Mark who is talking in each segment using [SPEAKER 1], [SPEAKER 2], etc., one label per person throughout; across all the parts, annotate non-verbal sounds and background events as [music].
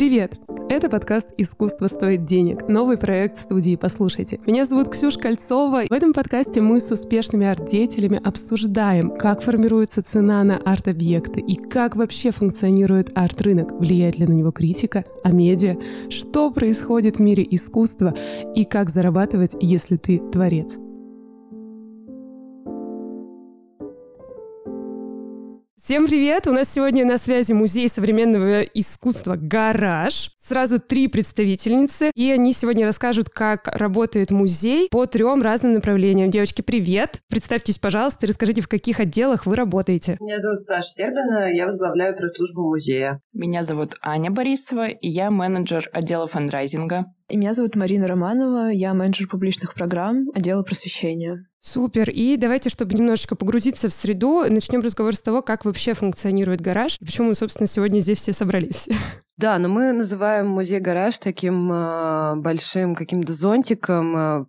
[SPEAKER 1] Привет! Это подкаст «Искусство стоит денег», новый проект студии «Послушайте». Меня зовут Ксюша Кольцова. В этом подкасте мы с успешными арт-деятелями обсуждаем, как формируется цена на арт-объекты и как вообще функционирует арт-рынок, влияет ли на него критика, а медиа, что происходит в мире искусства и как зарабатывать, если ты творец. Всем привет! У нас сегодня на связи Музей современного искусства «Гараж». Сразу три представительницы, и они сегодня расскажут, как работает музей по трем разным направлениям. Девочки, привет! Представьтесь, пожалуйста, и расскажите, в каких отделах вы работаете.
[SPEAKER 2] Меня зовут Саша Сербина, я возглавляю пресс-службу музея.
[SPEAKER 3] Меня зовут Аня Борисова, и я менеджер отдела фандрайзинга.
[SPEAKER 4] И меня зовут Марина Романова, я менеджер публичных программ отдела просвещения.
[SPEAKER 1] Супер. И давайте, чтобы немножечко погрузиться в среду, начнем разговор с того, как вообще функционирует гараж, и почему мы, собственно, сегодня здесь все собрались. [laughs]
[SPEAKER 2] Да, но мы называем музей-гараж таким э, большим каким-то зонтиком, э,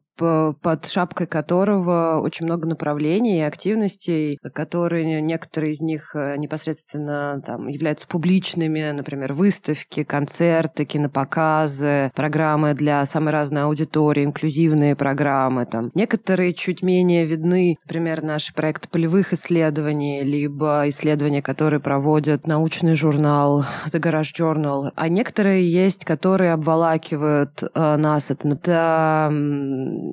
[SPEAKER 2] под шапкой которого очень много направлений и активностей, которые некоторые из них э, непосредственно там, являются публичными, например, выставки, концерты, кинопоказы, программы для самой разной аудитории, инклюзивные программы. Там. Некоторые чуть менее видны, например, наши проекты полевых исследований, либо исследования, которые проводят научный журнал The Garage Journal, а некоторые есть, которые обволакивают э, нас. Это, это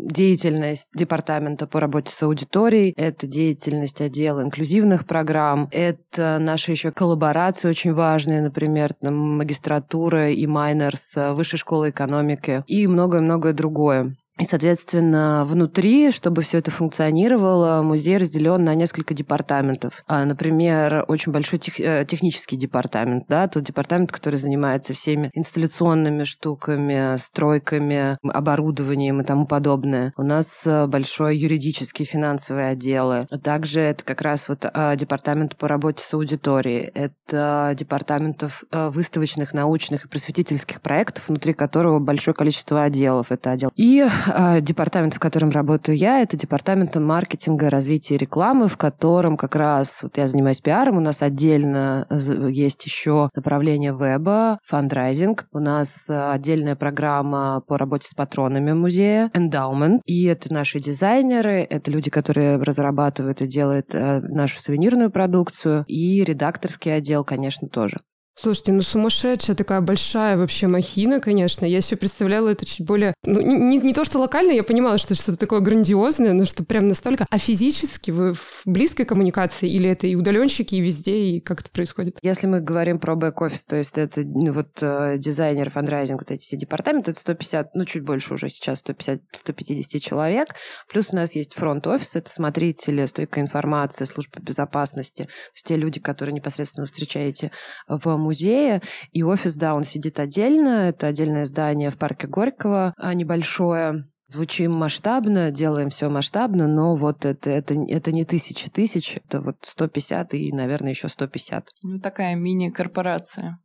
[SPEAKER 2] деятельность департамента по работе с аудиторией, это деятельность отдела инклюзивных программ, это наши еще коллаборации очень важные, например, там, магистратура и майнер с Высшей школой экономики и многое-многое другое. И, соответственно, внутри, чтобы все это функционировало, музей разделен на несколько департаментов. А, например, очень большой тех, э, технический департамент, да, тот департамент, который занимается всеми инсталляционными штуками, стройками, оборудованием и тому подобное. У нас э, большой юридический, финансовый отделы. А также это как раз вот а, департамент по работе с аудиторией. Это департаментов э, выставочных, научных и просветительских проектов, внутри которого большое количество отделов. Это отдел. И департамент, в котором работаю я, это департамент маркетинга, развития и рекламы, в котором как раз вот я занимаюсь пиаром, у нас отдельно есть еще направление веба, фандрайзинг, у нас а, отдельная программа по работе с патронами музея, Endowment, и это наши дизайнеры, это люди, которые разрабатывают и делают а, нашу сувенирную продукцию, и редакторский отдел, конечно, тоже.
[SPEAKER 1] Слушайте, ну сумасшедшая такая большая вообще махина, конечно. Я себе представляла это чуть более... Ну, не, не то, что локально, я понимала, что что-то такое грандиозное, но что прям настолько... А физически вы в близкой коммуникации или это и удаленщики, и везде, и как это происходит?
[SPEAKER 2] Если мы говорим про бэк-офис, то есть это ну, вот э, дизайнер, фандрайзинг, вот эти все департаменты, это 150, ну чуть больше уже сейчас, 150-150 человек. Плюс у нас есть фронт-офис, это смотрители, стойка информации, служба безопасности, то есть те люди, которые непосредственно встречаете в музея, и офис, да, он сидит отдельно, это отдельное здание в парке Горького, а, небольшое, Звучим масштабно, делаем все масштабно, но вот это, это, это не тысячи тысяч, это вот 150 и, наверное, еще 150.
[SPEAKER 3] Ну, такая мини-корпорация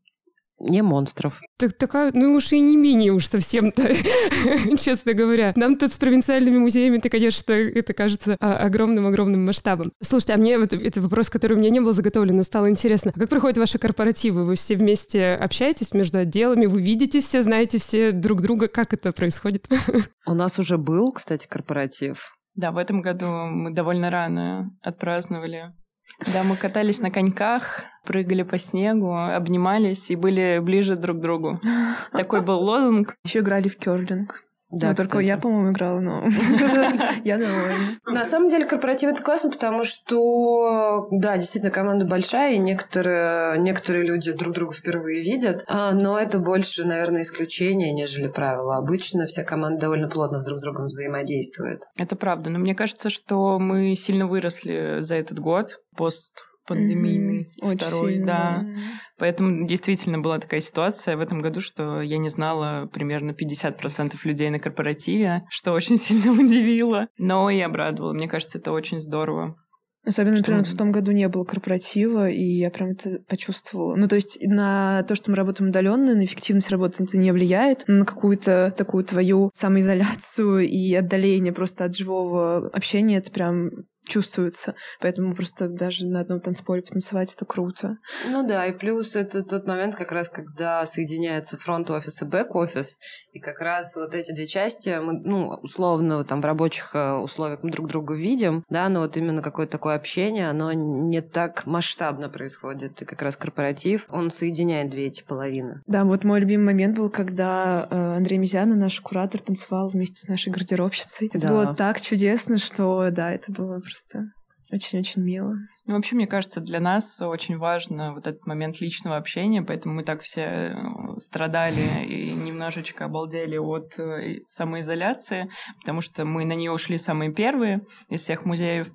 [SPEAKER 2] не монстров.
[SPEAKER 1] Так, такая, ну уж и не менее уж совсем-то, [laughs] честно говоря. Нам тут с провинциальными музеями-то, конечно, это кажется огромным-огромным масштабом. Слушайте, а мне вот это вопрос, который у меня не был заготовлен, но стало интересно. А как проходят ваши корпоративы? Вы все вместе общаетесь между отделами? Вы видите все, знаете все друг друга? Как это происходит? [laughs]
[SPEAKER 2] У нас уже был, кстати, корпоратив.
[SPEAKER 3] Да, в этом году мы довольно рано отпраздновали да, мы катались на коньках, прыгали по снегу, обнимались и были ближе друг к другу. Такой был лозунг.
[SPEAKER 4] Еще играли в керлинг. Да, ну, только я, по-моему, играла, но [laughs] я довольна.
[SPEAKER 2] На самом деле корпоратив это классно, потому что, да, действительно, команда большая, и некоторые, некоторые люди друг друга впервые видят, а, но это больше, наверное, исключение, нежели правило. Обычно вся команда довольно плотно друг с другом взаимодействует.
[SPEAKER 3] Это правда, но мне кажется, что мы сильно выросли за этот год, пост пандемийный mm-hmm. второй, Очень, да. Поэтому действительно была такая ситуация в этом году, что я не знала примерно 50% людей на корпоративе, что очень сильно [laughs] удивило, но и обрадовало. Мне кажется, это очень здорово.
[SPEAKER 4] Особенно, что... например, в том году не было корпоратива, и я прям это почувствовала. Ну, то есть на то, что мы работаем удаленно, на эффективность работы это не влияет, но на какую-то такую твою самоизоляцию и отдаление просто от живого общения это прям чувствуется. Поэтому просто даже на одном танцполе потанцевать это круто.
[SPEAKER 2] Ну да, и плюс это тот момент как раз, когда соединяется фронт-офис и бэк-офис, и как раз вот эти две части мы, ну, условно, там в рабочих э, условиях мы друг друга видим, да, но вот именно какое-то такое общение, оно не так масштабно происходит. И как раз корпоратив, он соединяет две эти половины.
[SPEAKER 4] Да, вот мой любимый момент был, когда э, Андрей Мизяна, наш куратор, танцевал вместе с нашей гардеробщицей. Это да. было так чудесно, что, да, это было просто очень-очень мило.
[SPEAKER 3] Ну, вообще, мне кажется, для нас очень важно вот этот момент личного общения, поэтому мы так все э, страдали и немножечко обалдели от э, самоизоляции, потому что мы на нее ушли самые первые из всех музеев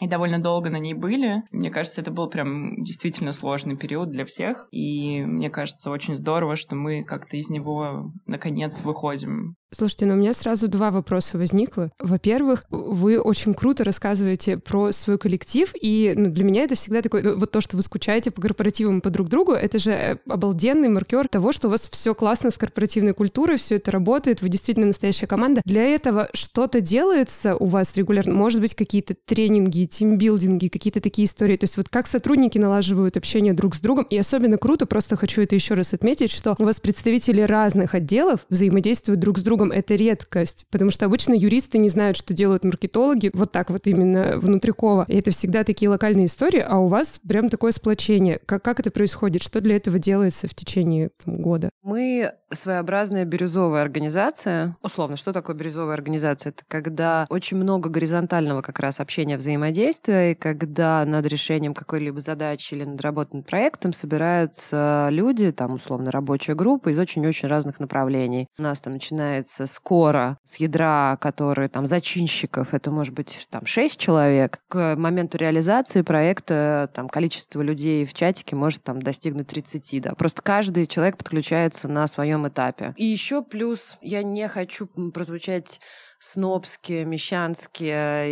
[SPEAKER 3] и довольно долго на ней были. Мне кажется, это был прям действительно сложный период для всех. И мне кажется, очень здорово, что мы как-то из него наконец выходим.
[SPEAKER 1] Слушайте, но у меня сразу два вопроса возникло. Во-первых, вы очень круто рассказываете про свой коллектив, и ну, для меня это всегда такое, ну, вот то, что вы скучаете по корпоративам по друг другу, это же э, обалденный маркер того, что у вас все классно с корпоративной культурой, все это работает, вы действительно настоящая команда. Для этого что-то делается у вас регулярно? Может быть, какие-то тренинги, тимбилдинги, какие-то такие истории? То есть вот как сотрудники налаживают общение друг с другом? И особенно круто, просто хочу это еще раз отметить, что у вас представители разных отделов взаимодействуют друг с другом другом это редкость, потому что обычно юристы не знают, что делают маркетологи, вот так вот именно внутрикова. И это всегда такие локальные истории, а у вас прям такое сплочение. Как, как это происходит? Что для этого делается в течение там, года?
[SPEAKER 2] Мы своеобразная бирюзовая организация. Условно, что такое бирюзовая организация? Это когда очень много горизонтального как раз общения, взаимодействия, и когда над решением какой-либо задачи или над работным проектом собираются люди, там, условно, рабочая группа из очень-очень разных направлений. У нас там начинается скоро с ядра, которые там зачинщиков, это может быть там 6 человек. К моменту реализации проекта там количество людей в чатике может там достигнуть 30, да. Просто каждый человек подключается на своем этапе. И еще плюс я не хочу прозвучать снобски, мещански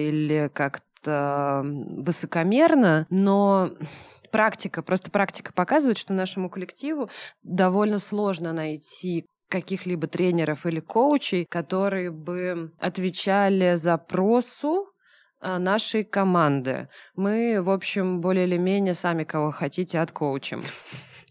[SPEAKER 2] или как-то высокомерно, но практика, просто практика показывает, что нашему коллективу довольно сложно найти каких-либо тренеров или коучей, которые бы отвечали запросу а, нашей команды. Мы, в общем, более или менее сами кого хотите откоучим.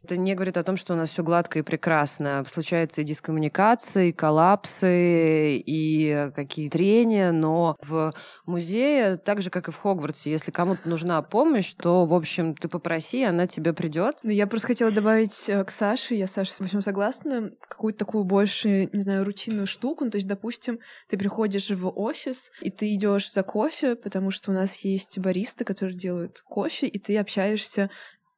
[SPEAKER 2] Это не говорит о том, что у нас все гладко и прекрасно. Случаются и дискоммуникации, и коллапсы, и какие трения, но в музее, так же, как и в Хогвартсе, если кому-то нужна помощь, то, в общем, ты попроси, она тебе придет.
[SPEAKER 4] Ну, я просто хотела добавить э, к Саше, я, Саша, во всем согласна, какую-то такую больше, не знаю, рутинную штуку. Ну, то есть, допустим, ты приходишь в офис, и ты идешь за кофе, потому что у нас есть баристы, которые делают кофе, и ты общаешься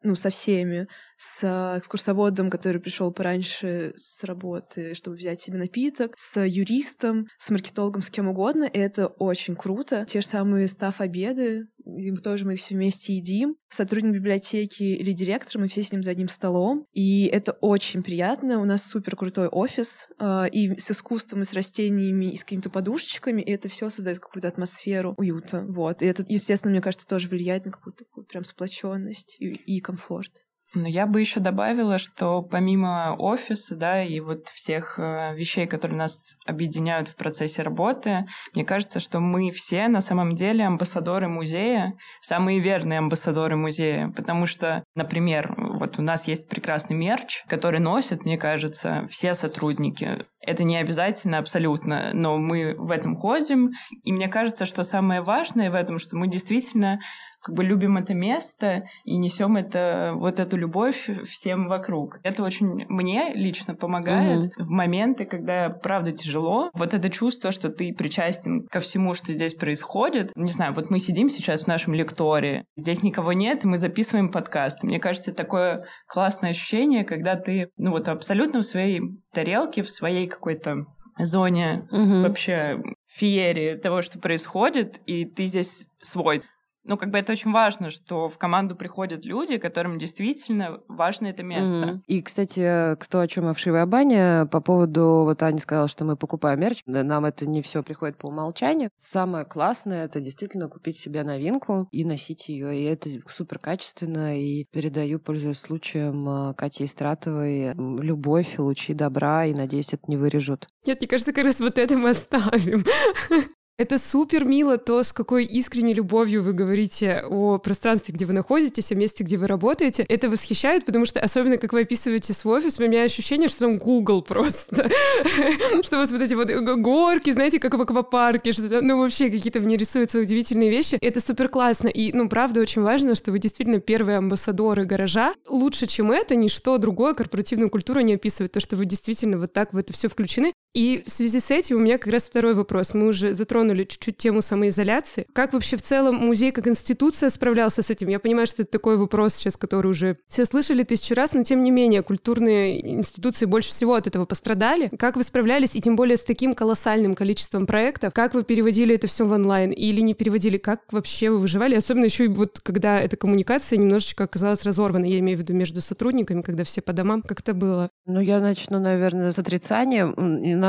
[SPEAKER 4] ну, со всеми, с экскурсоводом, который пришел пораньше с работы, чтобы взять себе напиток, с юристом, с маркетологом, с кем угодно. И это очень круто. Те же самые став-обеды, и тоже мы все вместе едим. Сотрудник библиотеки или директор, мы все сидим за одним столом, и это очень приятно. У нас супер крутой офис, э, и с искусством, и с растениями, и с какими-то подушечками, и это все создает какую-то атмосферу уюта. Вот. И это, естественно, мне кажется, тоже влияет на какую-то прям сплоченность и, и комфорт.
[SPEAKER 3] Но я бы еще добавила, что помимо офиса, да, и вот всех э, вещей, которые нас объединяют в процессе работы, мне кажется, что мы все на самом деле амбассадоры музея, самые верные амбассадоры музея, потому что, например, вот у нас есть прекрасный мерч, который носят, мне кажется, все сотрудники. Это не обязательно абсолютно, но мы в этом ходим, и мне кажется, что самое важное в этом, что мы действительно как бы любим это место и несем это вот эту любовь всем вокруг. Это очень мне лично помогает угу. в моменты, когда правда тяжело. Вот это чувство, что ты причастен ко всему, что здесь происходит. Не знаю, вот мы сидим сейчас в нашем лектории, здесь никого нет, и мы записываем подкаст. Мне кажется, такое классное ощущение, когда ты, ну вот абсолютно в своей тарелке, в своей какой-то зоне угу. вообще феерии того, что происходит, и ты здесь свой ну, как бы это очень важно, что в команду приходят люди, которым действительно важно это место. Mm-hmm.
[SPEAKER 2] И, кстати, кто о чем Овшивая баня, по поводу, вот Аня сказала, что мы покупаем мерч, нам это не все приходит по умолчанию. Самое классное — это действительно купить себе новинку и носить ее, и это супер качественно, и передаю, пользуясь случаем, э, Кате Истратовой любовь, лучи добра, и, надеюсь, это не вырежут.
[SPEAKER 1] Нет, мне кажется, как раз вот это мы оставим. [laughs] Это супер мило, то, с какой искренней любовью вы говорите о пространстве, где вы находитесь, о месте, где вы работаете. Это восхищает, потому что, особенно как вы описываете свой офис, у меня ощущение, что там Google просто. [laughs] Что у вас вот эти вот горки, знаете, как в аквапарке, что ну вообще какие-то мне рисуются удивительные вещи. Это супер классно. И, ну, правда, очень важно, что вы действительно первые амбассадоры гаража. Лучше, чем это, ничто другое корпоративную культуру не описывает. То, что вы действительно вот так в это все включены. И в связи с этим у меня как раз второй вопрос. Мы уже затронули чуть-чуть тему самоизоляции. Как вообще в целом музей как институция справлялся с этим? Я понимаю, что это такой вопрос сейчас, который уже все слышали тысячу раз, но тем не менее культурные институции больше всего от этого пострадали. Как вы справлялись, и тем более с таким колоссальным количеством проектов? Как вы переводили это все в онлайн или не переводили? Как вообще вы выживали? Особенно еще и вот когда эта коммуникация немножечко оказалась разорвана, я имею в виду между сотрудниками, когда все по домам, как это было?
[SPEAKER 2] Ну, я начну, наверное, с отрицания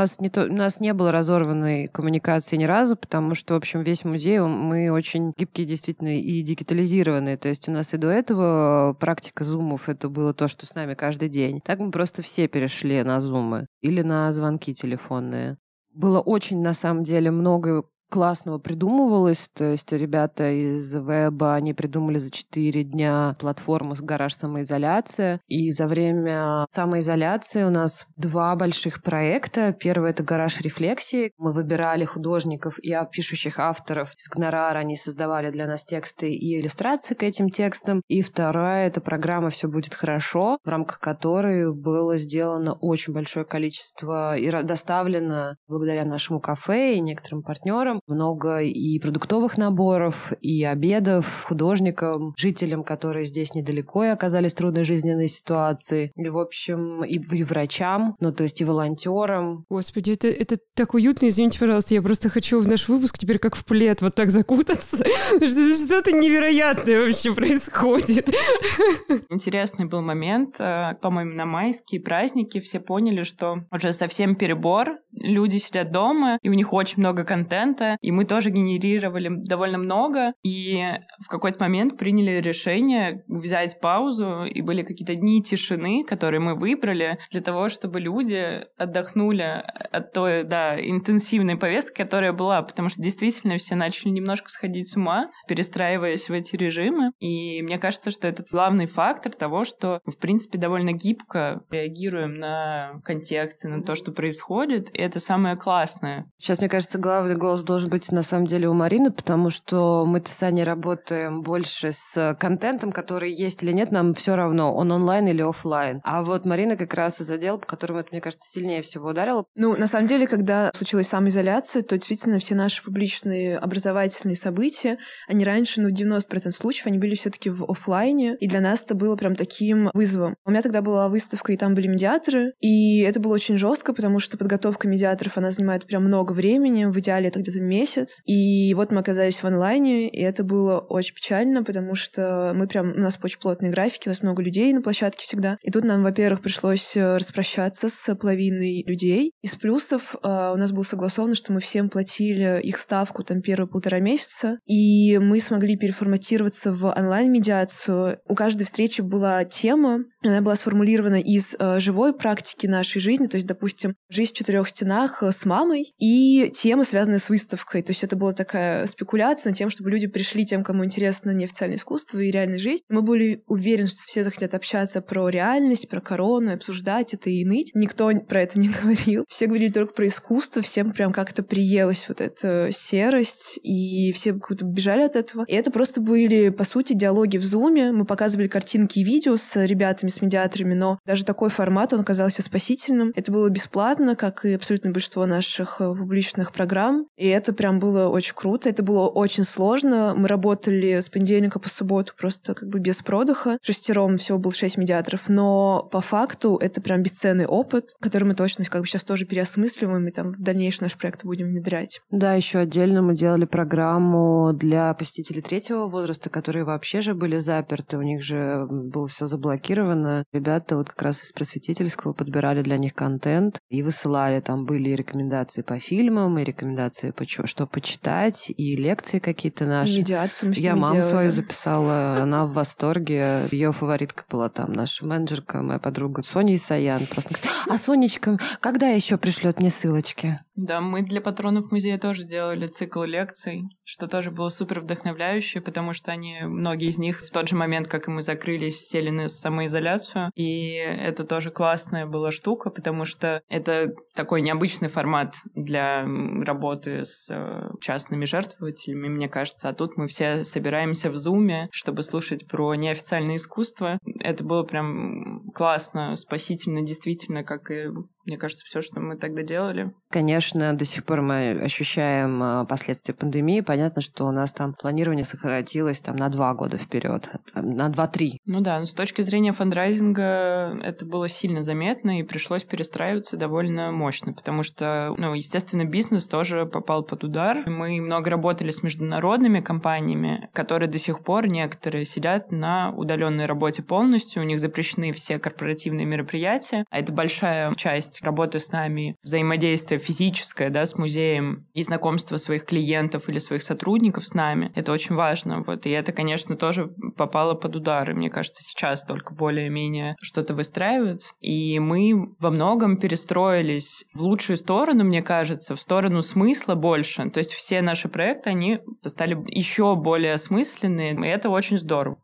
[SPEAKER 2] нас не, то, у нас не было разорванной коммуникации ни разу, потому что, в общем, весь музей, мы очень гибкие действительно и дигитализированные. То есть у нас и до этого практика зумов, это было то, что с нами каждый день. Так мы просто все перешли на зумы или на звонки телефонные было очень, на самом деле, много классного придумывалось. То есть ребята из веба, они придумали за 4 дня платформу с гараж самоизоляция. И за время самоизоляции у нас два больших проекта. Первый — это гараж рефлексии. Мы выбирали художников и пишущих авторов из гонорара. Они создавали для нас тексты и иллюстрации к этим текстам. И вторая — это программа «Все будет хорошо», в рамках которой было сделано очень большое количество и доставлено благодаря нашему кафе и некоторым партнерам много и продуктовых наборов, и обедов художникам, жителям, которые здесь недалеко и оказались в трудной жизненной ситуации. И, в общем, и, и врачам, ну, то есть и волонтерам.
[SPEAKER 1] Господи, это, это так уютно, извините, пожалуйста, я просто хочу в наш выпуск теперь как в плед вот так закутаться. [laughs] Что-то невероятное вообще происходит. [laughs]
[SPEAKER 3] Интересный был момент, э, по-моему, на майские праздники все поняли, что уже совсем перебор, люди сидят дома, и у них очень много контента, и мы тоже генерировали довольно много, и в какой-то момент приняли решение взять паузу, и были какие-то дни тишины, которые мы выбрали для того, чтобы люди отдохнули от той, да, интенсивной повестки, которая была, потому что действительно все начали немножко сходить с ума, перестраиваясь в эти режимы, и мне кажется, что это главный фактор того, что, в принципе, довольно гибко реагируем на контексты, на то, что происходит, и это самое классное.
[SPEAKER 2] Сейчас, мне кажется, главный голос должен должен быть на самом деле у Марины, потому что мы-то с Аней работаем больше с контентом, который есть или нет, нам все равно, он онлайн или офлайн. А вот Марина как раз из отдела, по которому это, мне кажется, сильнее всего ударило.
[SPEAKER 4] Ну, на самом деле, когда случилась самоизоляция, то действительно все наши публичные образовательные события, они раньше, ну, 90% случаев, они были все таки в офлайне, и для нас это было прям таким вызовом. У меня тогда была выставка, и там были медиаторы, и это было очень жестко, потому что подготовка медиаторов, она занимает прям много времени, в идеале это где-то месяц. И вот мы оказались в онлайне, и это было очень печально, потому что мы прям... У нас очень плотные графики, у нас много людей на площадке всегда. И тут нам, во-первых, пришлось э, распрощаться с половиной людей. Из плюсов э, у нас было согласовано, что мы всем платили их ставку там первые полтора месяца, и мы смогли переформатироваться в онлайн-медиацию. У каждой встречи была тема, она была сформулирована из э, живой практики нашей жизни, то есть, допустим, жизнь в четырех стенах с мамой и темы, связанные с выставкой выставкой. То есть это была такая спекуляция на тем, чтобы люди пришли тем, кому интересно неофициальное искусство и реальная жизнь. Мы были уверены, что все захотят общаться про реальность, про корону, обсуждать это и ныть. Никто про это не [laughs] говорил. Все говорили только про искусство, всем прям как-то приелась вот эта серость, и все как-то бежали от этого. И это просто были, по сути, диалоги в зуме. Мы показывали картинки и видео с ребятами, с медиаторами, но даже такой формат, он оказался спасительным. Это было бесплатно, как и абсолютно большинство наших э, публичных программ. И это прям было очень круто. Это было очень сложно. Мы работали с понедельника по субботу просто как бы без продыха. Шестером всего было шесть медиаторов. Но по факту это прям бесценный опыт, который мы точно как бы сейчас тоже переосмысливаем и там в дальнейший наш проект будем внедрять.
[SPEAKER 2] Да, еще отдельно мы делали программу для посетителей третьего возраста, которые вообще же были заперты. У них же было все заблокировано. Ребята вот как раз из просветительского подбирали для них контент и высылали. Там были рекомендации по фильмам, и рекомендации по что почитать, и лекции какие-то наши.
[SPEAKER 4] И медиацию мы
[SPEAKER 2] Я маму делали. свою записала, она в восторге. Ее фаворитка была там наша менеджерка, моя подруга Соня Исаян. Просто говорит, а Сонечка, когда еще пришлет мне ссылочки?
[SPEAKER 3] Да, мы для патронов музея тоже делали цикл лекций, что тоже было супер вдохновляюще, потому что они, многие из них в тот же момент, как и мы закрылись, сели на самоизоляцию, и это тоже классная была штука, потому что это такой необычный формат для работы с э, частными жертвователями, мне кажется, а тут мы все собираемся в зуме, чтобы слушать про неофициальное искусство. Это было прям классно, спасительно, действительно, как и мне кажется, все, что мы тогда делали.
[SPEAKER 2] Конечно, до сих пор мы ощущаем а, последствия пандемии. Понятно, что у нас там планирование сократилось там на два года вперед, на два-три.
[SPEAKER 3] Ну да, но с точки зрения фандрайзинга это было сильно заметно и пришлось перестраиваться довольно мощно, потому что, ну, естественно, бизнес тоже попал под удар. Мы много работали с международными компаниями, которые до сих пор некоторые сидят на удаленной работе полностью, у них запрещены все корпоративные мероприятия, а это большая часть есть работы с нами, взаимодействие физическое, да, с музеем и знакомство своих клиентов или своих сотрудников с нами, это очень важно, вот, и это, конечно, тоже попало под удары, мне кажется, сейчас только более-менее что-то выстраивается, и мы во многом перестроились в лучшую сторону, мне кажется, в сторону смысла больше, то есть все наши проекты, они стали еще более осмысленные, и это очень здорово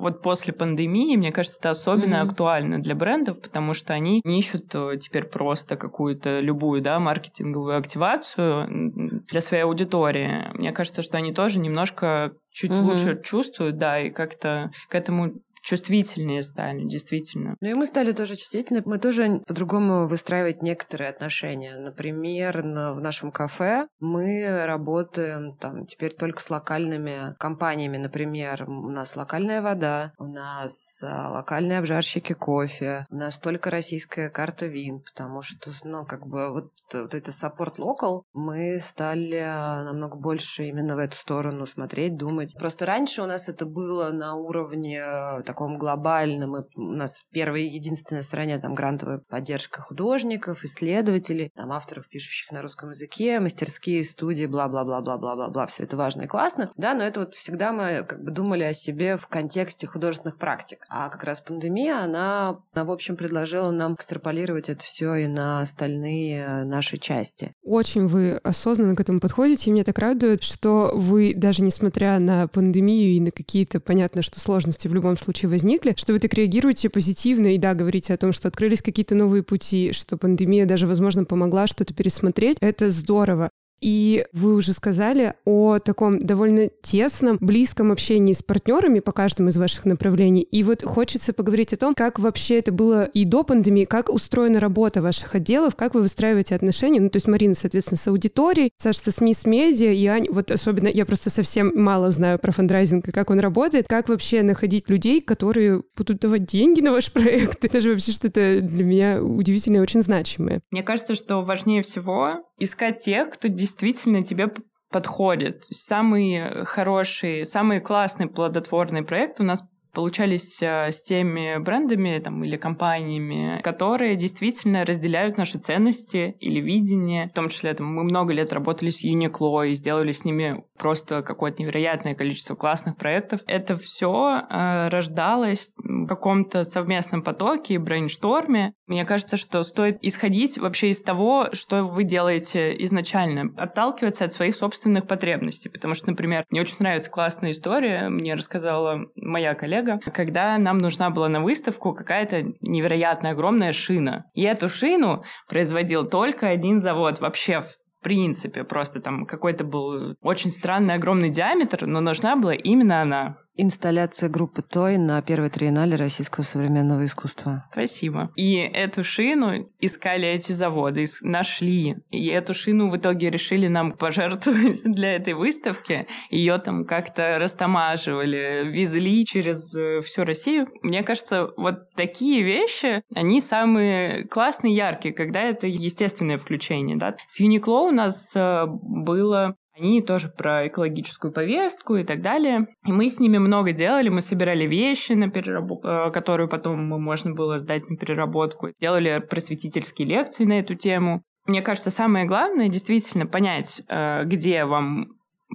[SPEAKER 3] вот после пандемии, мне кажется, это особенно mm-hmm. актуально для брендов, потому что они не ищут э, теперь просто какую-то любую, да, маркетинговую активацию для своей аудитории. Мне кажется, что они тоже немножко чуть mm-hmm. лучше чувствуют, да, и как-то к этому чувствительнее стали, действительно.
[SPEAKER 2] Ну и мы стали тоже чувствительны. Мы тоже по-другому выстраивать некоторые отношения. Например, на, в нашем кафе мы работаем там теперь только с локальными компаниями. Например, у нас локальная вода, у нас а, локальные обжарщики кофе, у нас только российская карта вин, потому что, ну, как бы вот, вот это support local, мы стали а, намного больше именно в эту сторону смотреть, думать. Просто раньше у нас это было на уровне а, таком глобальном. И у нас первая и единственная стране там грантовая поддержка художников, исследователей, там авторов, пишущих на русском языке, мастерские, студии, бла-бла-бла-бла-бла-бла-бла. Все это важно и классно. Да, но это вот всегда мы как бы думали о себе в контексте художественных практик. А как раз пандемия, она, она в общем, предложила нам экстраполировать это все и на остальные наши части.
[SPEAKER 1] Очень вы осознанно к этому подходите, и мне так радует, что вы даже несмотря на пандемию и на какие-то, понятно, что сложности в любом случае возникли, что вы так реагируете позитивно и да, говорите о том, что открылись какие-то новые пути, что пандемия даже, возможно, помогла что-то пересмотреть. Это здорово. И вы уже сказали о таком довольно тесном, близком общении с партнерами по каждому из ваших направлений. И вот хочется поговорить о том, как вообще это было и до пандемии, как устроена работа ваших отделов, как вы выстраиваете отношения. Ну, то есть Марина, соответственно, с аудиторией, Саша со СМИ, с медиа, и Ань, вот особенно, я просто совсем мало знаю про фандрайзинг и как он работает, как вообще находить людей, которые будут давать деньги на ваш [laughs] проект. Это же вообще что-то для меня удивительное очень значимое.
[SPEAKER 3] Мне кажется, что важнее всего искать тех, кто действительно тебе подходит. Самый хороший, самый классный плодотворный проект у нас получались э, с теми брендами там, или компаниями, которые действительно разделяют наши ценности или видение. В том числе там, мы много лет работали с Uniqlo и сделали с ними просто какое-то невероятное количество классных проектов. Это все э, рождалось в каком-то совместном потоке брейншторме. Мне кажется, что стоит исходить вообще из того, что вы делаете изначально, отталкиваться от своих собственных потребностей. Потому что, например, мне очень нравится классная история, мне рассказала моя коллега, коллега, когда нам нужна была на выставку какая-то невероятно огромная шина. И эту шину производил только один завод вообще в принципе. Просто там какой-то был очень странный огромный диаметр, но нужна была именно она.
[SPEAKER 2] Инсталляция группы Той на первой триеннале российского современного искусства.
[SPEAKER 3] Спасибо. И эту шину искали эти заводы, нашли. И эту шину в итоге решили нам пожертвовать [laughs] для этой выставки. Ее там как-то растамаживали, везли через э, всю Россию. Мне кажется, вот такие вещи, они самые классные, яркие, когда это естественное включение. Да? С Uniqlo у нас э, было они тоже про экологическую повестку и так далее. И мы с ними много делали. Мы собирали вещи, на перераб... Э, которую потом можно было сдать на переработку. Делали просветительские лекции на эту тему. Мне кажется, самое главное действительно понять, э, где вам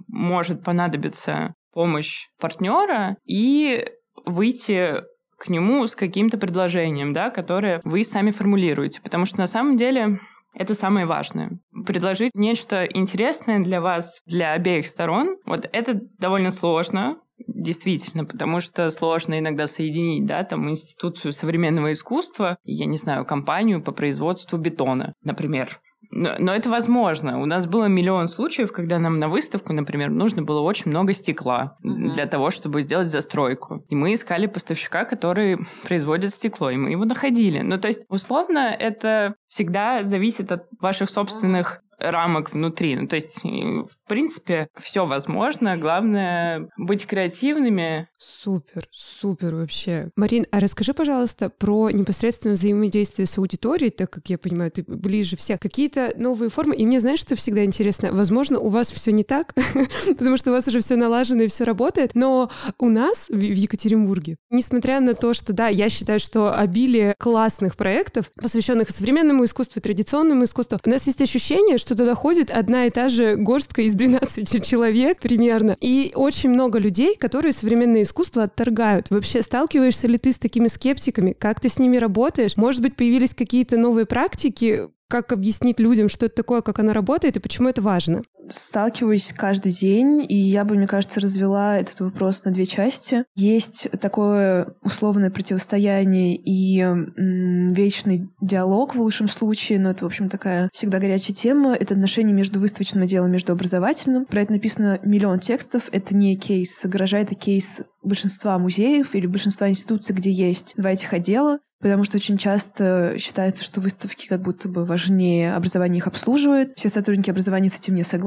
[SPEAKER 3] может понадобиться помощь партнера и выйти к нему с каким-то предложением, да, которое вы сами формулируете. Потому что на самом деле это самое важное. предложить нечто интересное для вас, для обеих сторон. Вот это довольно сложно, Действительно, потому что сложно иногда соединить, да, там институцию современного искусства, я не знаю, компанию по производству бетона, например. Но, но это возможно. У нас было миллион случаев, когда нам на выставку, например, нужно было очень много стекла mm-hmm. для того, чтобы сделать застройку. И мы искали поставщика, который производит стекло, и мы его находили. Ну, то есть, условно, это всегда зависит от ваших собственных рамок внутри. Ну, то есть, в принципе, все возможно. Главное быть креативными.
[SPEAKER 1] Супер, супер вообще. Марин, а расскажи, пожалуйста, про непосредственное взаимодействие с аудиторией, так как я понимаю, ты ближе всех. Какие-то новые формы. И мне, знаешь, что всегда интересно? Возможно, у вас все не так, [laughs] потому что у вас уже все налажено и все работает. Но у нас в Екатеринбурге, несмотря на то, что, да, я считаю, что обилие классных проектов, посвященных современному искусству, традиционному искусству, у нас есть ощущение, что туда ходит одна и та же горстка из 12 [laughs] человек примерно. И очень много людей, которые современное искусство отторгают. Вообще, сталкиваешься ли ты с такими скептиками? Как ты с ними работаешь? Может быть, появились какие-то новые практики? Как объяснить людям, что это такое, как оно работает и почему это важно?
[SPEAKER 4] Сталкиваюсь каждый день, и я бы, мне кажется, развела этот вопрос на две части. Есть такое условное противостояние и м, вечный диалог в лучшем случае, но это, в общем, такая всегда горячая тема. Это отношение между выставочным отделом и между образовательным. Про это написано миллион текстов. Это не кейс гаража, это кейс большинства музеев или большинства институций, где есть два этих отдела потому что очень часто считается, что выставки как будто бы важнее образование их обслуживает. Все сотрудники образования с этим не согласны.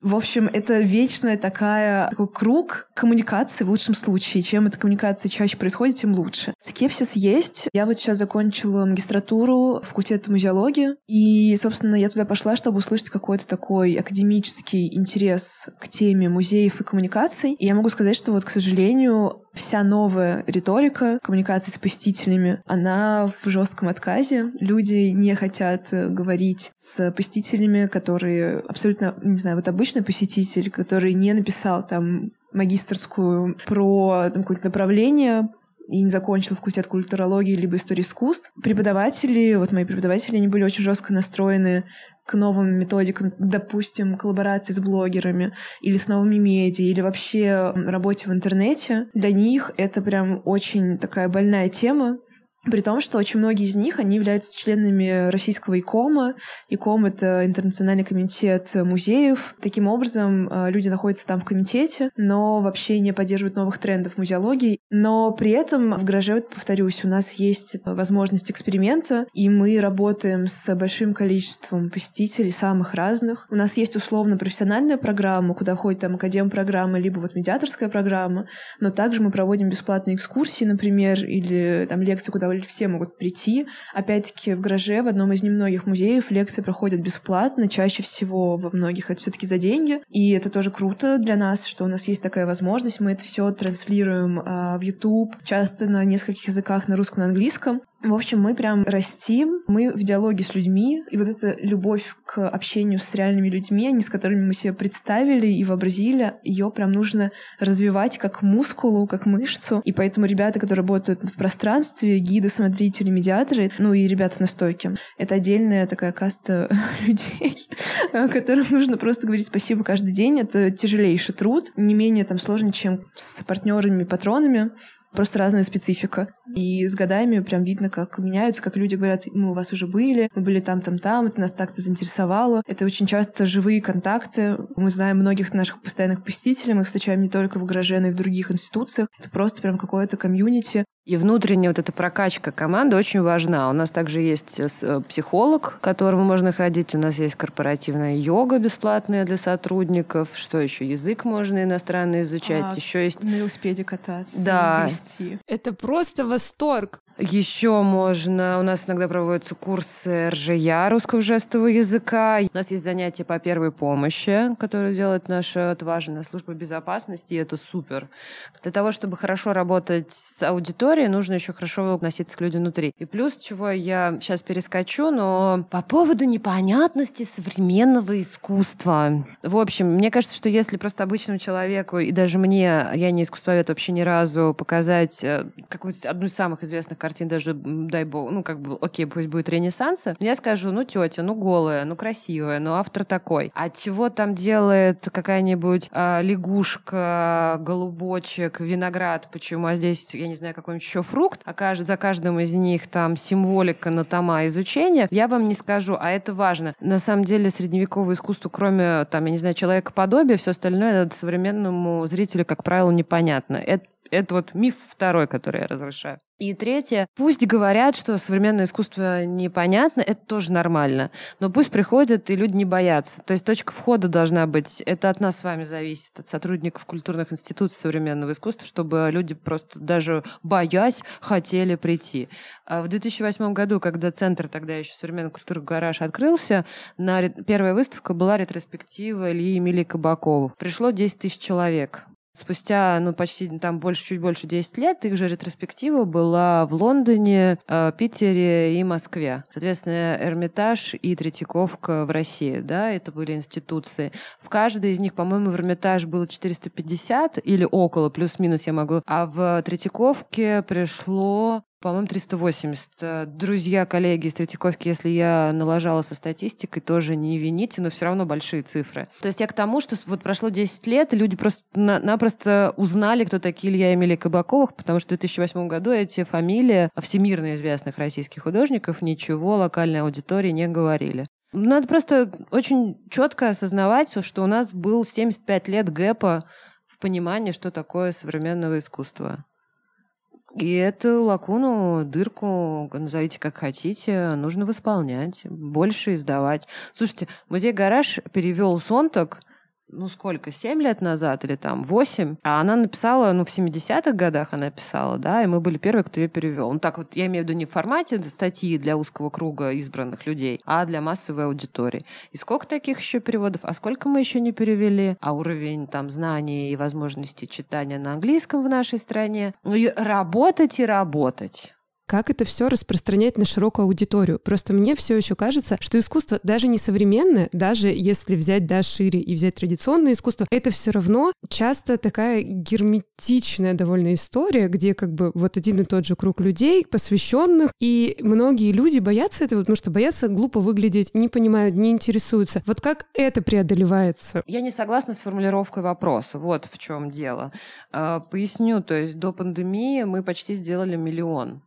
[SPEAKER 4] В общем, это вечная такая, такой круг коммуникации в лучшем случае. Чем эта коммуникация чаще происходит, тем лучше. Скепсис есть. Я вот сейчас закончила магистратуру факультет музеологии, и, собственно, я туда пошла, чтобы услышать какой-то такой академический интерес к теме музеев и коммуникаций. И я могу сказать, что вот, к сожалению, вся новая риторика коммуникации с посетителями, она в жестком отказе. Люди не хотят э, говорить с посетителями, которые абсолютно, не знаю, вот обычный посетитель, который не написал там магистрскую про там, какое-то направление, и не закончил факультет культурологии либо истории искусств. Преподаватели, вот мои преподаватели, они были очень жестко настроены к новым методикам, допустим, коллаборации с блогерами или с новыми медиа, или вообще работе в интернете, для них это прям очень такая больная тема, при том, что очень многие из них, они являются членами российского ИКОМа. ИКОМ — это Интернациональный комитет музеев. Таким образом, э, люди находятся там в комитете, но вообще не поддерживают новых трендов музеологии. Но при этом в гараже, повторюсь, у нас есть возможность эксперимента, и мы работаем с большим количеством посетителей самых разных. У нас есть условно профессиональная программа, куда входит там академ-программа, либо вот медиаторская программа, но также мы проводим бесплатные экскурсии, например, или там лекции, куда все могут прийти. Опять-таки в гараже, в одном из немногих музеев, лекции проходят бесплатно, чаще всего во многих это все-таки за деньги. И это тоже круто для нас, что у нас есть такая возможность. Мы это все транслируем а, в YouTube, часто на нескольких языках, на русском, на английском. В общем, мы прям растим, мы в диалоге с людьми, и вот эта любовь к общению с реальными людьми, они с которыми мы себе представили и вообразили, ее прям нужно развивать как мускулу, как мышцу. И поэтому ребята, которые работают в пространстве, гиды, смотрители, медиаторы, ну и ребята на стойке, это отдельная такая каста [laughs] людей, которым нужно просто говорить спасибо каждый день. Это тяжелейший труд, не менее там сложный, чем с партнерами, патронами просто разная специфика. И с годами прям видно, как меняются, как люди говорят, мы у вас уже были, мы были там-там-там, это нас так-то заинтересовало. Это очень часто живые контакты. Мы знаем многих наших постоянных посетителей, мы их встречаем не только в гараже, но и в других институциях. Это просто прям какое-то комьюнити.
[SPEAKER 2] И внутренняя вот эта прокачка команды очень важна. У нас также есть э, э, психолог, к которому можно ходить. У нас есть корпоративная йога бесплатная для сотрудников. Что еще? Язык можно иностранный изучать. А, еще есть...
[SPEAKER 4] На велосипеде кататься.
[SPEAKER 2] Да.
[SPEAKER 4] Грести.
[SPEAKER 1] Это просто восторг.
[SPEAKER 2] Еще можно, у нас иногда проводятся курсы РЖЯ, русского жестового языка. У нас есть занятия по первой помощи, которые делает наша отважная служба безопасности, и это супер. Для того, чтобы хорошо работать с аудиторией, нужно еще хорошо относиться к людям внутри. И плюс, чего я сейчас перескочу, но по поводу непонятности современного искусства. В общем, мне кажется, что если просто обычному человеку, и даже мне, я не искусствовед вообще ни разу, показать э, какую-то одну из самых известных картин даже, дай бог, ну, как бы, окей, пусть будет Ренессанса, я скажу, ну, тетя, ну, голая, ну, красивая, ну, автор такой. А чего там делает какая-нибудь э, лягушка, голубочек, виноград, почему, а здесь, я не знаю, какой-нибудь еще фрукт, а за каждым из них там символика на тома изучения, я вам не скажу, а это важно. На самом деле средневековое искусство, кроме, там, я не знаю, человекоподобия, все остальное современному зрителю, как правило, непонятно. Это это вот миф второй, который я разрешаю. И третье, пусть говорят, что современное искусство непонятно, это тоже нормально, но пусть приходят и люди не боятся. То есть точка входа должна быть, это от нас с вами зависит, от сотрудников культурных институтов современного искусства, чтобы люди просто даже боясь хотели прийти. А в 2008 году, когда центр тогда еще современной культуры «Гараж» открылся, на первая выставка была ретроспектива Ильи Емелии Кабакова. Пришло 10 тысяч человек спустя, ну, почти там больше, чуть больше 10 лет, их же ретроспектива была в Лондоне, э, Питере и Москве. Соответственно, Эрмитаж и Третьяковка в России, да, это были институции. В каждой из них, по-моему, в Эрмитаж было 450 или около, плюс-минус я могу. А в Третьяковке пришло по-моему, 380. Э, друзья, коллеги из Третьяковки, если я налажала со статистикой, тоже не вините, но все равно большие цифры. То есть я к тому, что вот прошло 10 лет, люди просто на напросто узнали, кто такие Илья и Эмилия Кабаковых, потому что в 2008 году эти фамилии всемирно известных российских художников ничего локальной аудитории не говорили. Надо просто очень четко осознавать, что у нас был 75 лет гэпа в понимании, что такое современного искусства. И эту лакуну, дырку, назовите как хотите, нужно восполнять, больше издавать. Слушайте, музей «Гараж» перевел Сонтак ну сколько, семь лет назад или там восемь, а она написала, ну в 70-х годах она писала, да, и мы были первые, кто ее перевел. Ну так вот, я имею в виду не в формате статьи для узкого круга избранных людей, а для массовой аудитории. И сколько таких еще переводов, а сколько мы еще не перевели, а уровень там знаний и возможности читания на английском в нашей стране. Ну работать и работать
[SPEAKER 1] как это все распространять на широкую аудиторию. Просто мне все еще кажется, что искусство даже не современное, даже если взять да, шире и взять традиционное искусство, это все равно часто такая герметичная довольно история, где как бы вот один и тот же круг людей, посвященных, и многие люди боятся этого, потому что боятся глупо выглядеть, не понимают, не интересуются. Вот как это преодолевается?
[SPEAKER 2] Я не согласна с формулировкой вопроса. Вот в чем дело. А, поясню, то есть до пандемии мы почти сделали миллион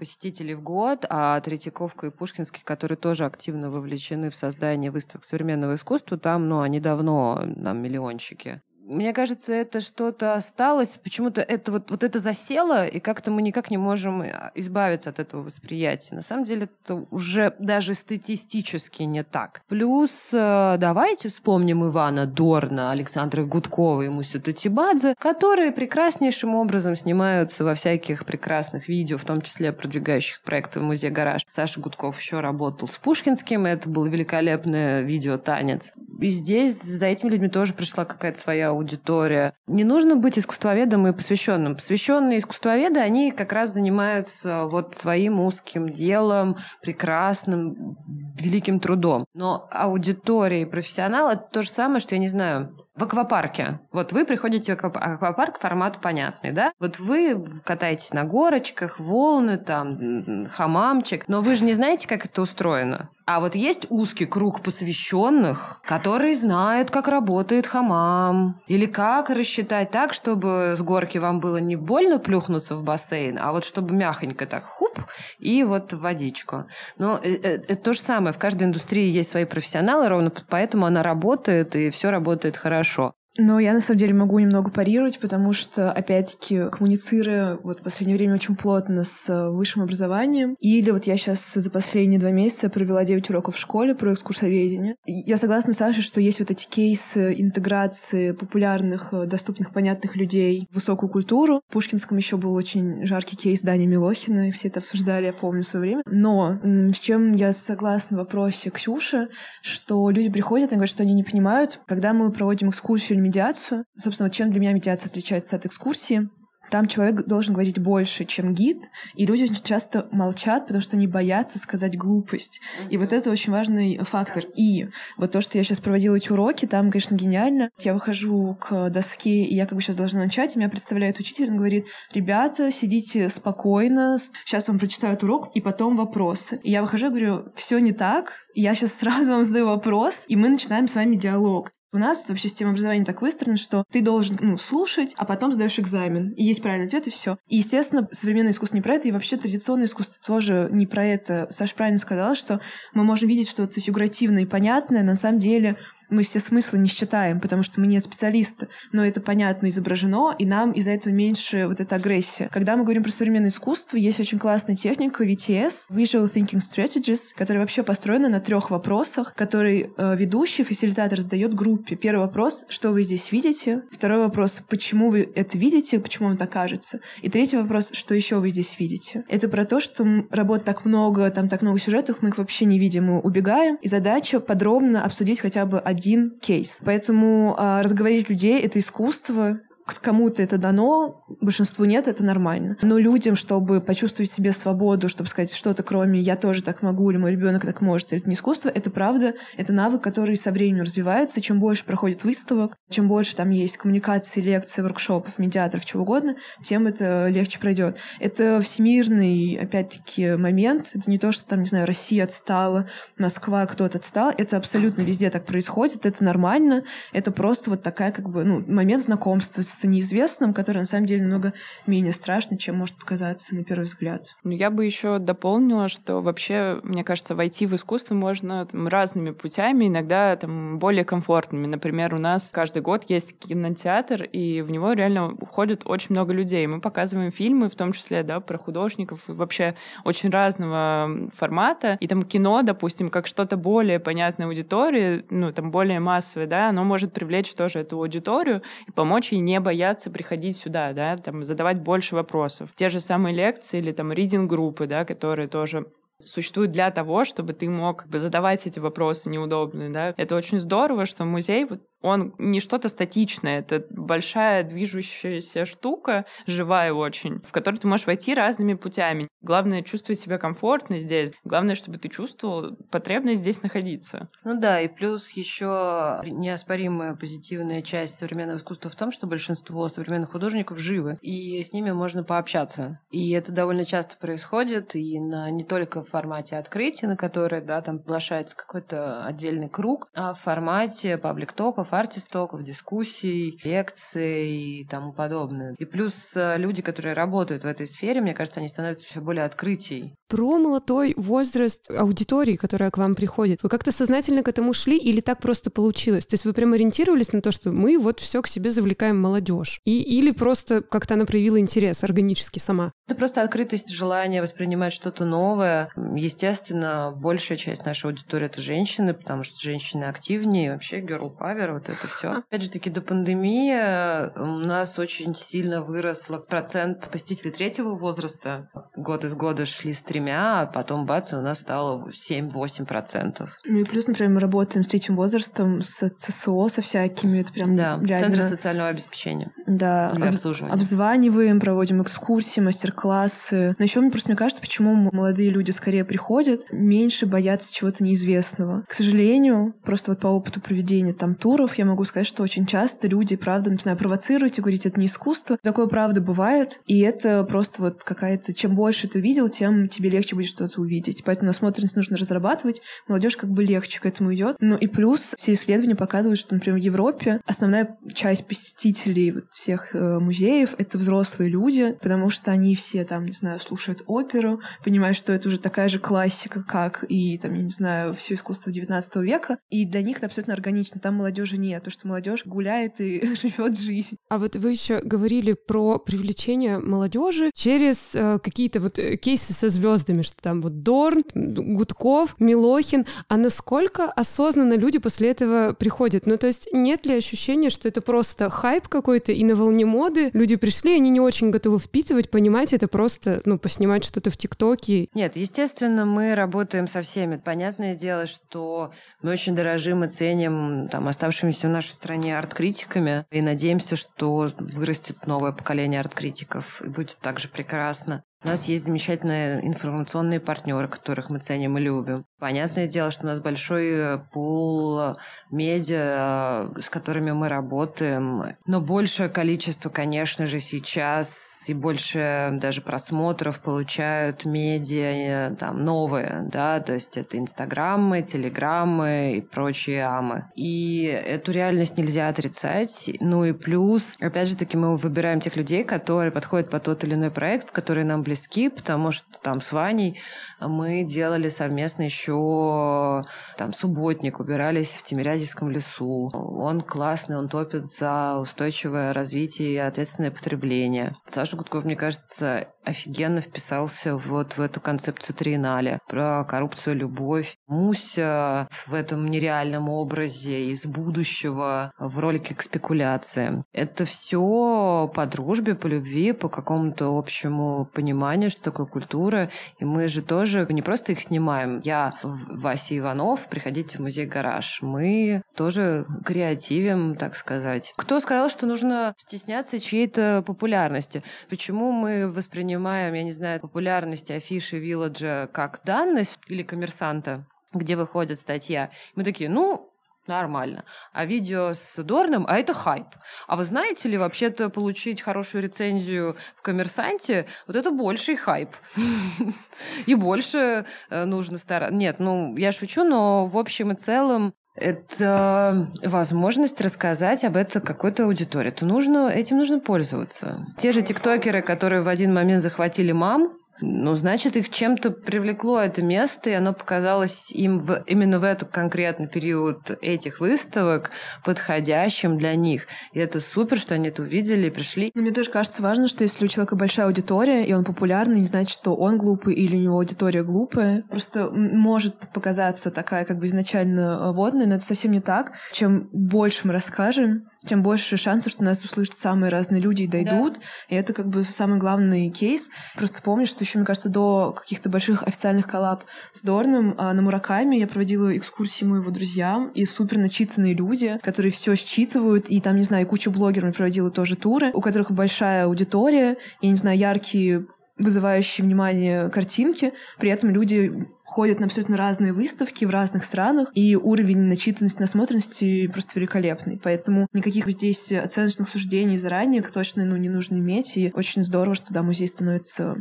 [SPEAKER 2] посетителей в год, а Третьяковка и Пушкинский, которые тоже активно вовлечены в создание выставок современного искусства, там, ну, они давно там миллионщики. Мне кажется, это что-то осталось, почему-то это вот, вот это засело, и как-то мы никак не можем э, избавиться от этого восприятия. На самом деле это уже даже статистически не так. Плюс э, давайте вспомним Ивана Дорна, Александра Гудкова и Мусю Татибадзе, которые прекраснейшим образом снимаются во всяких прекрасных видео, в том числе продвигающих проекты Музей Гараж. Саша Гудков еще работал с Пушкинским, это был великолепное видео «Танец». И здесь за этими людьми тоже пришла какая-то своя аудитория. Не нужно быть искусствоведом и посвященным. Посвященные искусствоведы, они как раз занимаются вот своим узким делом, прекрасным, великим трудом. Но аудитория и профессионал — это то же самое, что, я не знаю, в аквапарке. Вот вы приходите в аквапарк, формат понятный, да? Вот вы катаетесь на горочках, волны, там, хамамчик, но вы же не знаете, как это устроено. А вот есть узкий круг посвященных, которые знают, как работает хамам. Или как рассчитать так, чтобы с горки вам было не больно плюхнуться в бассейн, а вот чтобы мягонько так хуп и вот водичку. Но э, э, это то же самое. В каждой индустрии есть свои профессионалы, ровно поэтому она работает, и все работает хорошо.
[SPEAKER 4] Но я на самом деле могу немного парировать, потому что, опять-таки, коммуницирую вот в последнее время очень плотно с э, высшим образованием. Или вот я сейчас за последние два месяца провела 9 уроков в школе про экскурсоведение. Я согласна с Сашей, что есть вот эти кейсы интеграции популярных, э, доступных, понятных людей в высокую культуру. В Пушкинском еще был очень жаркий кейс Дани Милохина, и все это обсуждали, я помню, в свое время. Но с чем я согласна в вопросе Ксюши, что люди приходят и говорят, что они не понимают, когда мы проводим экскурсию или медиацию. Собственно, чем для меня медиация отличается от экскурсии? там человек должен говорить больше, чем гид, и люди очень часто молчат, потому что они боятся сказать глупость. И вот это очень важный фактор. И вот то, что я сейчас проводила эти уроки, там, конечно, гениально. Я выхожу к доске, и я как бы сейчас должна начать, и меня представляет учитель, он говорит, ребята, сидите спокойно, сейчас вам прочитают урок, и потом вопросы. И я выхожу говорю, все не так, я сейчас [laughs] сразу вам задаю вопрос, и мы начинаем с вами диалог. У нас вообще система образования так выстроена, что ты должен ну, слушать, а потом сдаешь экзамен. И есть правильный ответ, и все. И, естественно, современное искусство не про это, и вообще традиционное искусство тоже не про это. Саша правильно сказала, что мы можем видеть что-то фигуративное и понятное, на самом деле мы все смыслы не считаем, потому что мы не специалисты, но это понятно изображено, и нам из-за этого меньше вот эта агрессия. Когда мы говорим про современное искусство, есть очень классная техника VTS, Visual Thinking Strategies, которая вообще построена на трех вопросах, которые э, ведущий, фасилитатор задает группе. Первый вопрос, что вы здесь видите? Второй вопрос, почему вы это видите, почему вам так кажется? И третий вопрос, что еще вы здесь видите? Это про то, что работ так много, там так много сюжетов, мы их вообще не видим, мы убегаем, и задача подробно обсудить хотя бы один один кейс. Поэтому а, разговорить людей — это искусство, кому-то это дано, большинству нет, это нормально. Но людям, чтобы почувствовать себе свободу, чтобы сказать что-то кроме «я тоже так могу» или «мой ребенок так может», это не искусство, это правда, это навык, который со временем развивается. Чем больше проходит выставок, чем больше там есть коммуникации, лекций, воркшопов, медиаторов, чего угодно, тем это легче пройдет. Это всемирный, опять-таки, момент. Это не то, что там, не знаю, Россия отстала, Москва кто-то отстал. Это абсолютно везде так происходит. Это нормально. Это просто вот такая, как бы, ну, момент знакомства с неизвестным, который на самом деле намного менее страшно, чем может показаться на первый взгляд.
[SPEAKER 3] Ну, я бы еще дополнила, что вообще, мне кажется, войти в искусство можно там, разными путями, иногда там более комфортными. Например, у нас каждый год есть кинотеатр, и в него реально ходят очень много людей. Мы показываем фильмы, в том числе, да, про художников, и вообще очень разного формата. И там кино, допустим, как что-то более понятной аудитории, ну, там более массовое, да, оно может привлечь тоже эту аудиторию и помочь ей не бояться приходить сюда, да, там, задавать больше вопросов. Те же самые лекции или там ридинг-группы, да, которые тоже существуют для того, чтобы ты мог задавать эти вопросы неудобные, да. Это очень здорово, что музей вот он не что-то статичное, это большая движущаяся штука, живая очень, в которую ты можешь войти разными путями. Главное чувствовать себя комфортно здесь. Главное, чтобы ты чувствовал потребность здесь находиться.
[SPEAKER 2] Ну да, и плюс еще неоспоримая позитивная часть современного искусства в том, что большинство современных художников живы, и с ними можно пообщаться. И это довольно часто происходит, и на, не только в формате открытия, на которое, да, там приглашается какой-то отдельный круг, а в формате паблик-токов, токов, артистоков, дискуссий, лекций и тому подобное. И плюс э, люди, которые работают в этой сфере, мне кажется, они становятся все более открытий.
[SPEAKER 1] Про молодой возраст аудитории, которая к вам приходит, вы как-то сознательно к этому шли или так просто получилось? То есть вы прям ориентировались на то, что мы вот все к себе завлекаем молодежь? И, или просто как-то она проявила интерес органически сама?
[SPEAKER 2] Это просто открытость, желание воспринимать что-то новое. Естественно, большая часть нашей аудитории — это женщины, потому что женщины активнее. Вообще, girl power, вот это все. Опять же таки, до пандемии э, у нас очень сильно вырос процент посетителей третьего возраста. Год из года шли с тремя, а потом, бац, у нас стало 7-8%.
[SPEAKER 4] Ну и плюс, например, мы работаем с третьим возрастом, с ЦСО, со всякими. Это прям
[SPEAKER 2] да, реально... Центры социального обеспечения.
[SPEAKER 4] Да. Для обслуживания. Обзваниваем, проводим экскурсии, мастер-классы. Но еще мне просто мне кажется, почему молодые люди скорее приходят, меньше боятся чего-то неизвестного. К сожалению, просто вот по опыту проведения там туров я могу сказать, что очень часто люди, правда, начинают провоцировать и говорить, это не искусство. Такое, правда, бывает. И это просто вот какая-то... Чем больше ты видел, тем тебе легче будет что-то увидеть. Поэтому насмотренность нужно разрабатывать. Молодежь как бы легче к этому идет. Ну и плюс все исследования показывают, что, например, в Европе основная часть посетителей вот всех э, музеев — это взрослые люди, потому что они все там, не знаю, слушают оперу, понимают, что это уже такая же классика, как и, там, я не знаю, все искусство 19 века. И для них это абсолютно органично. Там молодежи нет, то что молодежь гуляет и [laughs] живет жизнь.
[SPEAKER 1] А вот вы еще говорили про привлечение молодежи через э, какие-то вот э, кейсы со звездами, что там вот Дорн, Гудков, Милохин. А насколько осознанно люди после этого приходят? Ну, то есть нет ли ощущения, что это просто хайп какой-то, и на волне моды люди пришли, они не очень готовы впитывать, понимать это просто, ну, поснимать что-то в ТикТоке?
[SPEAKER 2] Нет, естественно, мы работаем со всеми. Понятное дело, что мы очень дорожим и ценим там оставшимися становимся в нашей стране арт-критиками и надеемся, что вырастет новое поколение арт-критиков и будет также прекрасно. У нас есть замечательные информационные партнеры, которых мы ценим и любим. Понятное дело, что у нас большой э, пул э, медиа, э, с которыми мы работаем, но большее количество, конечно же, сейчас и больше даже просмотров получают медиа там новые, да, то есть это инстаграмы, телеграммы и прочие амы. И эту реальность нельзя отрицать. Ну и плюс, опять же таки, мы выбираем тех людей, которые подходят по тот или иной проект, которые нам близки, потому что там с Ваней мы делали совместно еще там субботник, убирались в Тимирязевском лесу. Он классный, он топит за устойчивое развитие и ответственное потребление. Саша Гудков, мне кажется, офигенно вписался вот в эту концепцию триеннале про коррупцию, любовь. Муся в этом нереальном образе из будущего в ролике к спекуляциям. Это все по дружбе, по любви, по какому-то общему пониманию, что такое культура. И мы же тоже не просто их снимаем. Я, Вася Иванов, приходите в музей «Гараж». Мы тоже креативим, так сказать. Кто сказал, что нужно стесняться чьей-то популярности? Почему мы воспринимаем я не знаю, популярность афиши Вилладжа как данность или коммерсанта, где выходит статья. Мы такие, ну, нормально. А видео с Дорном, а это хайп. А вы знаете ли, вообще-то получить хорошую рецензию в «Коммерсанте» вот это больший хайп. [laughs] И больше э, нужно стараться. Нет, ну, я шучу, но в общем и целом это возможность рассказать об этом какой-то аудитории. Это нужно, этим нужно пользоваться. Те же тиктокеры, которые в один момент захватили мам, ну, значит, их чем-то привлекло это место, и оно показалось им в, именно в этот конкретный период этих выставок подходящим для них. И это супер, что они это увидели и пришли.
[SPEAKER 4] Но мне тоже кажется важно, что если у человека большая аудитория, и он популярный, не значит, что он глупый или у него аудитория глупая. Просто может показаться такая как бы изначально э, водная, но это совсем не так. Чем больше мы расскажем, тем больше шансов, что нас услышат самые разные люди и дойдут. Да. И это как бы самый главный кейс. Просто помню, что еще, мне кажется, до каких-то больших официальных коллаб с Дорном а, на Мураками я проводила экскурсии ему его друзьям, и супер начитанные люди, которые все считывают, и там, не знаю, куча блогеров проводила тоже туры, у которых большая аудитория, и, не знаю, яркие вызывающие внимание картинки, при этом люди ходят на абсолютно разные выставки в разных странах, и уровень начитанности, насмотренности просто великолепный. Поэтому никаких здесь оценочных суждений заранее точно ну, не нужно иметь, и очень здорово, что да, музей становится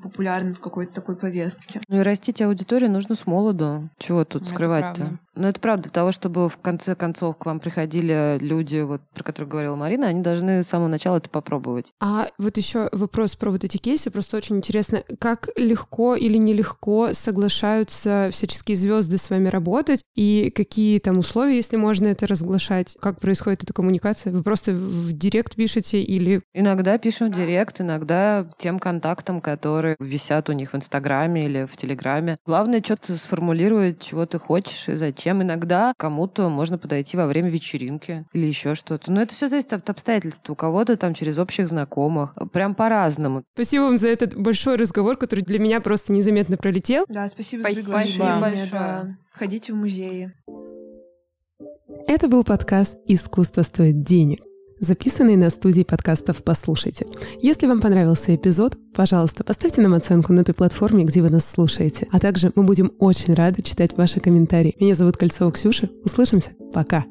[SPEAKER 4] популярным в какой-то такой повестке.
[SPEAKER 2] Ну и растить аудиторию нужно с молоду. Чего тут скрывать-то? Ну, это правда. Для того, чтобы в конце концов к вам приходили люди, вот, про которых говорила Марина, они должны с самого начала это попробовать.
[SPEAKER 1] А вот еще вопрос про вот эти кейсы. Просто очень интересно, как легко или нелегко соглашаться собираются всяческие звезды с вами работать, и какие там условия, если можно это разглашать, как происходит эта коммуникация? Вы просто в директ пишете или...
[SPEAKER 2] Иногда пишем в директ, иногда тем контактам, которые висят у них в Инстаграме или в Телеграме. Главное что-то сформулировать, чего ты хочешь и зачем. Иногда кому-то можно подойти во время вечеринки или еще что-то. Но это все зависит от обстоятельств. У кого-то там через общих знакомых. Прям по-разному.
[SPEAKER 1] Спасибо вам за этот большой разговор, который для меня просто незаметно пролетел.
[SPEAKER 4] Да, спасибо Спасибо, Спасибо большое. Да. Ходите в музеи.
[SPEAKER 1] Это был подкаст «Искусство стоит денег», записанный на студии подкастов «Послушайте». Если вам понравился эпизод, пожалуйста, поставьте нам оценку на той платформе, где вы нас слушаете. А также мы будем очень рады читать ваши комментарии. Меня зовут Кольцова Ксюша. Услышимся. Пока.